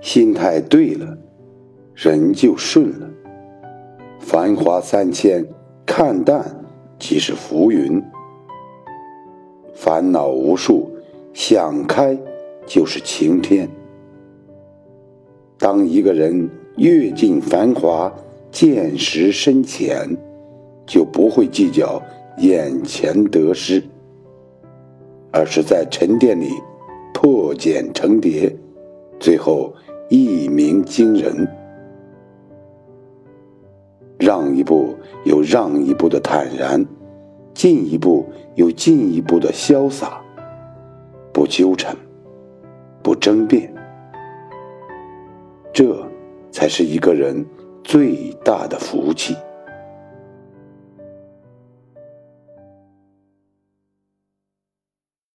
心态对了，人就顺了。繁华三千，看淡即是浮云；烦恼无数，想开就是晴天。当一个人阅尽繁华，见识深浅，就不会计较眼前得失，而是在沉淀里破茧成蝶，最后一鸣惊人。让一步有让一步的坦然，进一步有进一步的潇洒，不纠缠，不争辩，这才是一个人最大的福气。